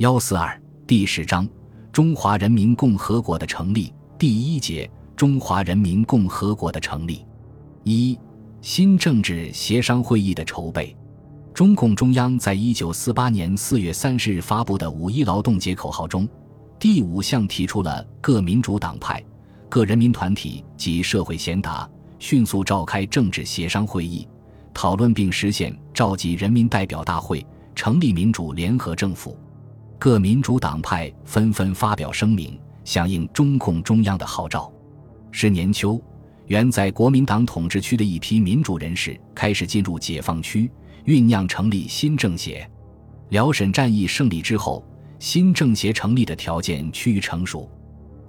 幺四二第十章中华人民共和国的成立第一节中华人民共和国的成立一新政治协商会议的筹备。中共中央在一九四八年四月三十日发布的五一劳动节口号中，第五项提出了各民主党派、各人民团体及社会贤达迅速召开政治协商会议，讨论并实现召集人民代表大会，成立民主联合政府。各民主党派纷纷发表声明，响应中共中央的号召。是年秋，原在国民党统治区的一批民主人士开始进入解放区，酝酿成立新政协。辽沈战役胜利之后，新政协成立的条件趋于成熟。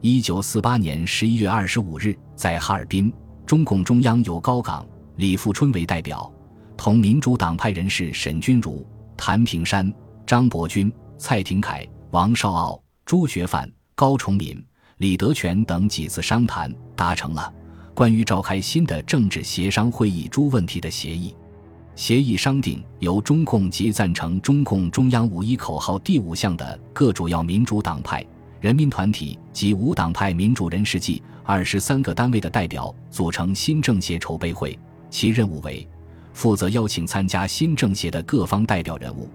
一九四八年十一月二十五日，在哈尔滨，中共中央由高岗、李富春为代表，同民主党派人士沈钧儒、谭平山、张伯钧。蔡廷锴、王绍傲、朱学范、高崇敏、李德全等几次商谈，达成了关于召开新的政治协商会议诸问题的协议。协议商定，由中共及赞成中共中央五一口号第五项的各主要民主党派、人民团体及无党派民主人士计二十三个单位的代表组成新政协筹备会，其任务为负责邀请参加新政协的各方代表人物。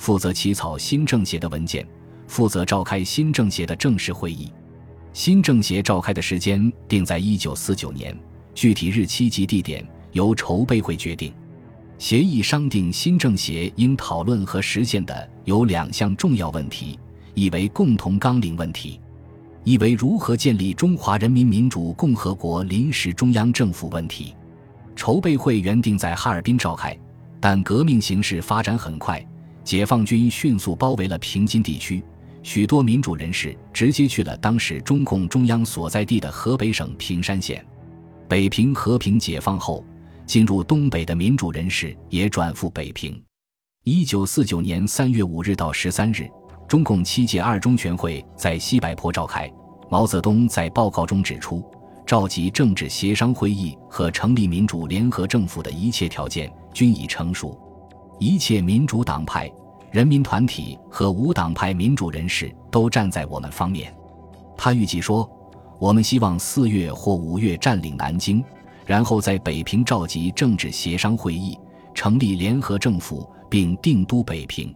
负责起草新政协的文件，负责召开新政协的正式会议。新政协召开的时间定在一九四九年，具体日期及地点由筹备会决定。协议商定新政协应讨论和实现的有两项重要问题：一为共同纲领问题，一为如何建立中华人民民主共和国临时中央政府问题。筹备会原定在哈尔滨召开，但革命形势发展很快。解放军迅速包围了平津地区，许多民主人士直接去了当时中共中央所在地的河北省平山县。北平和平解放后，进入东北的民主人士也转赴北平。一九四九年三月五日到十三日，中共七届二中全会在西柏坡召开。毛泽东在报告中指出，召集政治协商会议和成立民主联合政府的一切条件均已成熟，一切民主党派。人民团体和无党派民主人士都站在我们方面。他预计说：“我们希望四月或五月占领南京，然后在北平召集政治协商会议，成立联合政府，并定都北平。”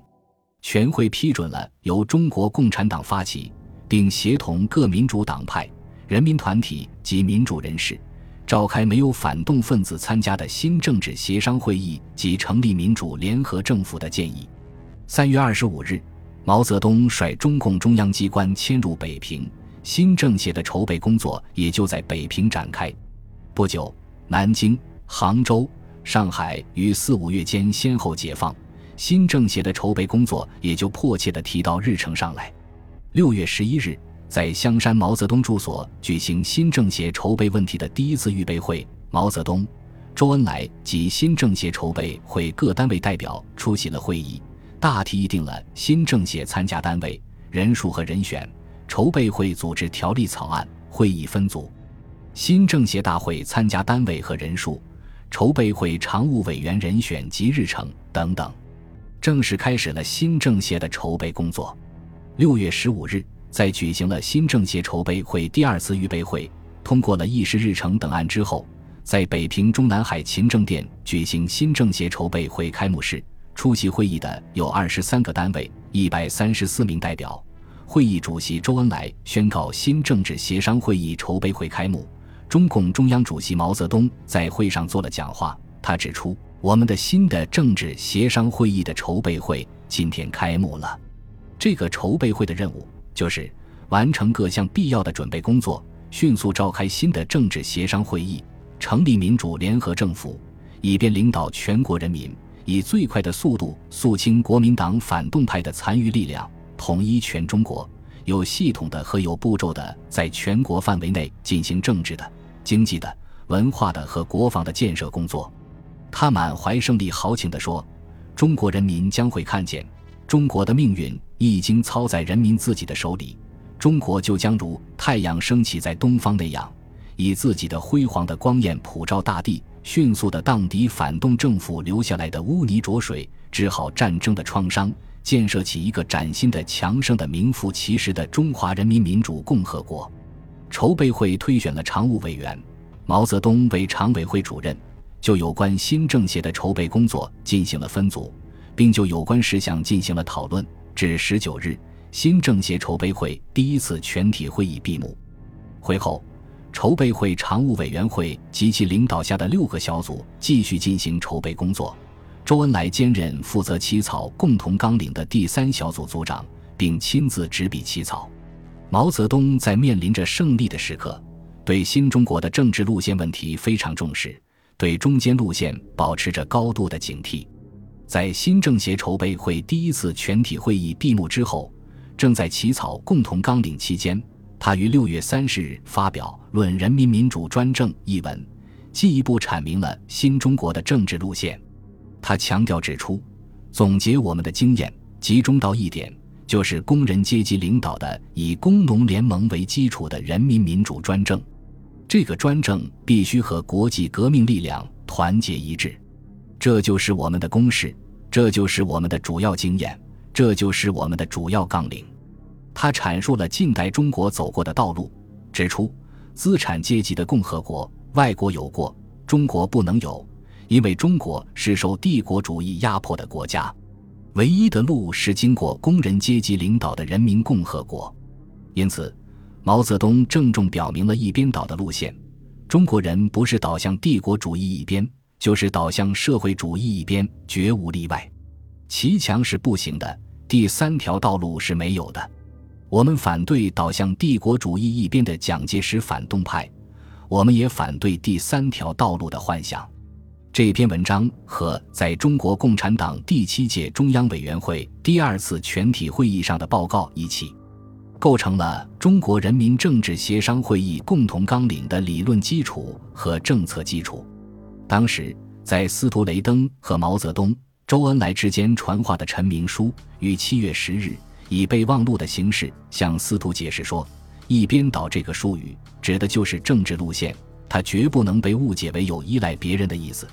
全会批准了由中国共产党发起，并协同各民主党派、人民团体及民主人士，召开没有反动分子参加的新政治协商会议及成立民主联合政府的建议。三月二十五日，毛泽东率中共中央机关迁入北平，新政协的筹备工作也就在北平展开。不久，南京、杭州、上海于四五月间先后解放，新政协的筹备工作也就迫切地提到日程上来。六月十一日，在香山毛泽东住所举行新政协筹备问题的第一次预备会，毛泽东、周恩来及新政协筹备会各单位代表出席了会议。大体议定了新政协参加单位人数和人选，筹备会组织条例草案，会议分组，新政协大会参加单位和人数，筹备会常务委员人选及日程等等，正式开始了新政协的筹备工作。六月十五日，在举行了新政协筹备会第二次预备会，通过了议事日程等案之后，在北平中南海勤政殿举行新政协筹备会开幕式。出席会议的有二十三个单位，一百三十四名代表。会议主席周恩来宣告新政治协商会议筹备会开幕。中共中央主席毛泽东在会上做了讲话，他指出：“我们的新的政治协商会议的筹备会今天开幕了。这个筹备会的任务就是完成各项必要的准备工作，迅速召开新的政治协商会议，成立民主联合政府，以便领导全国人民。”以最快的速度肃清国民党反动派的残余力量，统一全中国，有系统的和有步骤的在全国范围内进行政治的、经济的、文化的和国防的建设工作。他满怀胜利豪情地说：“中国人民将会看见，中国的命运一经操在人民自己的手里，中国就将如太阳升起在东方那样，以自己的辉煌的光焰普照大地。”迅速地荡涤反动政府留下来的污泥浊水，治好战争的创伤，建设起一个崭新的、强盛的、名副其实的中华人民民主共和国。筹备会推选了常务委员，毛泽东为常委会主任，就有关新政协的筹备工作进行了分组，并就有关事项进行了讨论。至十九日，新政协筹备会第一次全体会议闭幕。会后，筹备会常务委员会及其领导下的六个小组继续进行筹备工作。周恩来兼任负责起草共同纲领的第三小组组长，并亲自执笔起草。毛泽东在面临着胜利的时刻，对新中国的政治路线问题非常重视，对中间路线保持着高度的警惕。在新政协筹备会第一次全体会议闭幕之后，正在起草共同纲领期间，他于六月三十日发表《论人民民主专政》一文，进一步阐明了新中国的政治路线。他强调指出，总结我们的经验，集中到一点，就是工人阶级领导的以工农联盟为基础的人民民主专政。这个专政必须和国际革命力量团结一致。这就是我们的公式，这就是我们的主要经验，这就是我们的主要纲领。他阐述了近代中国走过的道路，指出资产阶级的共和国，外国有过，中国不能有。因为中国是受帝国主义压迫的国家，唯一的路是经过工人阶级领导的人民共和国。因此，毛泽东郑重表明了一边倒的路线：中国人不是倒向帝国主义一边，就是倒向社会主义一边，绝无例外。骑墙是不行的，第三条道路是没有的。我们反对倒向帝国主义一边的蒋介石反动派，我们也反对第三条道路的幻想。这篇文章和在中国共产党第七届中央委员会第二次全体会议上的报告一起，构成了中国人民政治协商会议共同纲领的理论基础和政策基础。当时，在司徒雷登和毛泽东、周恩来之间传话的陈明书，于七月十日以备忘录的形式向司徒解释说：“一边倒这个术语指的就是政治路线，它绝不能被误解为有依赖别人的意思。”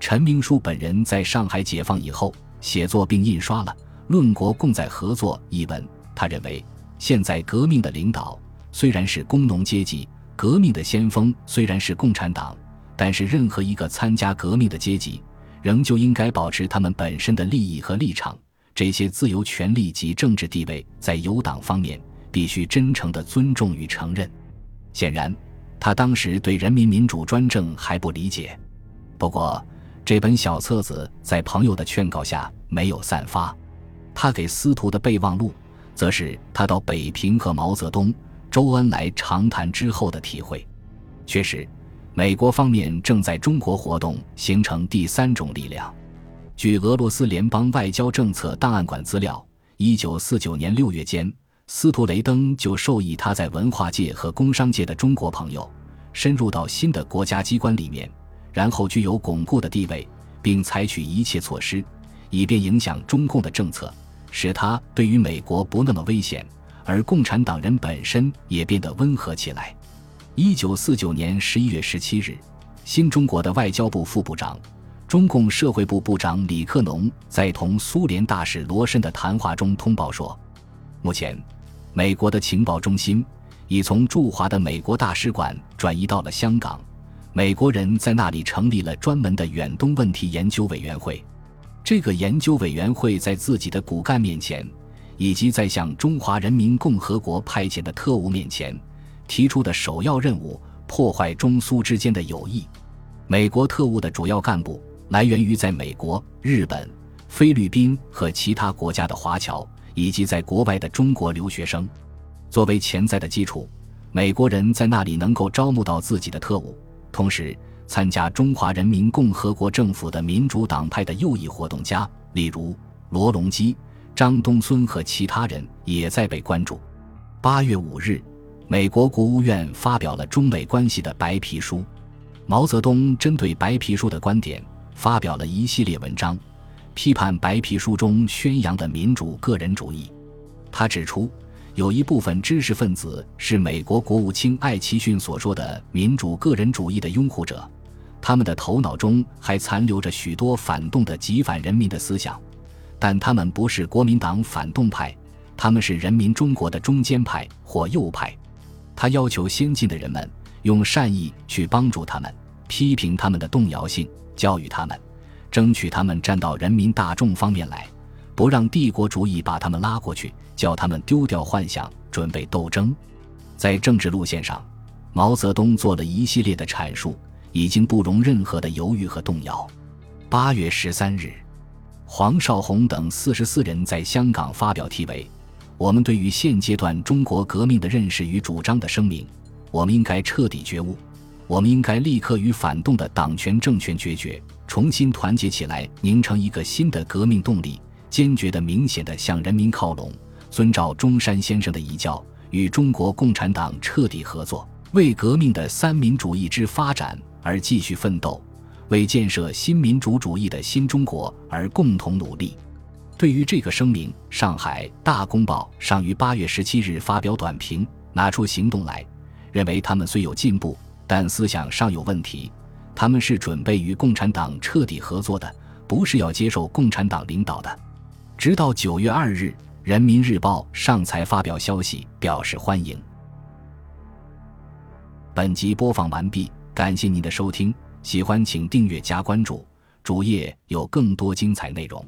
陈明书本人在上海解放以后写作并印刷了《论国共在合作》一文。他认为，现在革命的领导虽然是工农阶级，革命的先锋虽然是共产党，但是任何一个参加革命的阶级，仍旧应该保持他们本身的利益和立场。这些自由、权利及政治地位，在有党方面必须真诚地尊重与承认。显然，他当时对人民民主专政还不理解。不过，这本小册子在朋友的劝告下没有散发。他给司徒的备忘录，则是他到北平和毛泽东、周恩来长谈之后的体会。确实，美国方面正在中国活动，形成第三种力量。据俄罗斯联邦外交政策档案馆资料，一九四九年六月间，司徒雷登就授意他在文化界和工商界的中国朋友，深入到新的国家机关里面。然后具有巩固的地位，并采取一切措施，以便影响中共的政策，使他对于美国不那么危险，而共产党人本身也变得温和起来。一九四九年十一月十七日，新中国的外交部副部长、中共社会部部长李克农在同苏联大使罗申的谈话中通报说，目前，美国的情报中心已从驻华的美国大使馆转移到了香港。美国人在那里成立了专门的远东问题研究委员会。这个研究委员会在自己的骨干面前，以及在向中华人民共和国派遣的特务面前，提出的首要任务：破坏中苏之间的友谊。美国特务的主要干部来源于在美国、日本、菲律宾和其他国家的华侨，以及在国外的中国留学生。作为潜在的基础，美国人在那里能够招募到自己的特务。同时，参加中华人民共和国政府的民主党派的右翼活动家，例如罗隆基、张东荪和其他人，也在被关注。八月五日，美国国务院发表了中美关系的白皮书。毛泽东针对白皮书的观点发表了一系列文章，批判白皮书中宣扬的民主个人主义。他指出。有一部分知识分子是美国国务卿艾奇逊所说的民主个人主义的拥护者，他们的头脑中还残留着许多反动的极反人民的思想，但他们不是国民党反动派，他们是人民中国的中间派或右派。他要求先进的人们用善意去帮助他们，批评他们的动摇性，教育他们，争取他们站到人民大众方面来，不让帝国主义把他们拉过去，叫他们丢掉幻想，准备斗争。在政治路线上，毛泽东做了一系列的阐述，已经不容任何的犹豫和动摇。八月十三日，黄绍竑等四十四人在香港发表题为。我们对于现阶段中国革命的认识与主张的声明，我们应该彻底觉悟，我们应该立刻与反动的党权政权决绝，重新团结起来，凝成一个新的革命动力，坚决的、明显的向人民靠拢，遵照中山先生的遗教，与中国共产党彻底合作，为革命的三民主义之发展而继续奋斗，为建设新民主主义的新中国而共同努力。对于这个声明，上海《大公报》上于八月十七日发表短评，拿出行动来，认为他们虽有进步，但思想尚有问题。他们是准备与共产党彻底合作的，不是要接受共产党领导的。直到九月二日，《人民日报》上才发表消息，表示欢迎。本集播放完毕，感谢您的收听，喜欢请订阅加关注，主页有更多精彩内容。